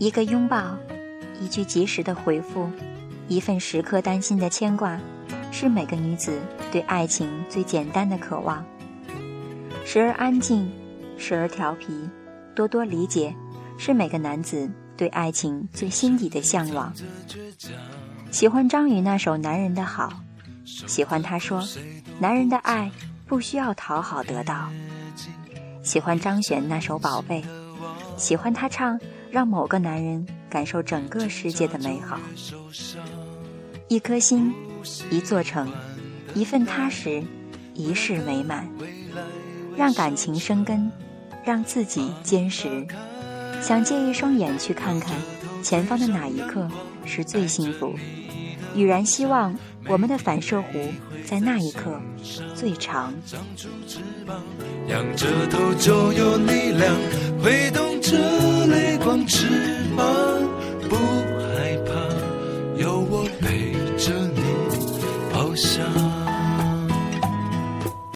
一个拥抱，一句及时的回复，一份时刻担心的牵挂，是每个女子对爱情最简单的渴望。时而安静，时而调皮，多多理解，是每个男子对爱情最心底的向往。喜欢张宇那首《男人的好》，喜欢他说：“男人的爱不需要讨好得到。”喜欢张悬那首《宝贝》，喜欢他唱。让某个男人感受整个世界的美好，一颗心，一座城，一份踏实，一世美满。让感情生根，让自己坚实。想借一双眼去看看，前方的哪一刻是最幸福？雨然希望我们的反射弧在那一刻最长。仰着头就有力量，翅膀，不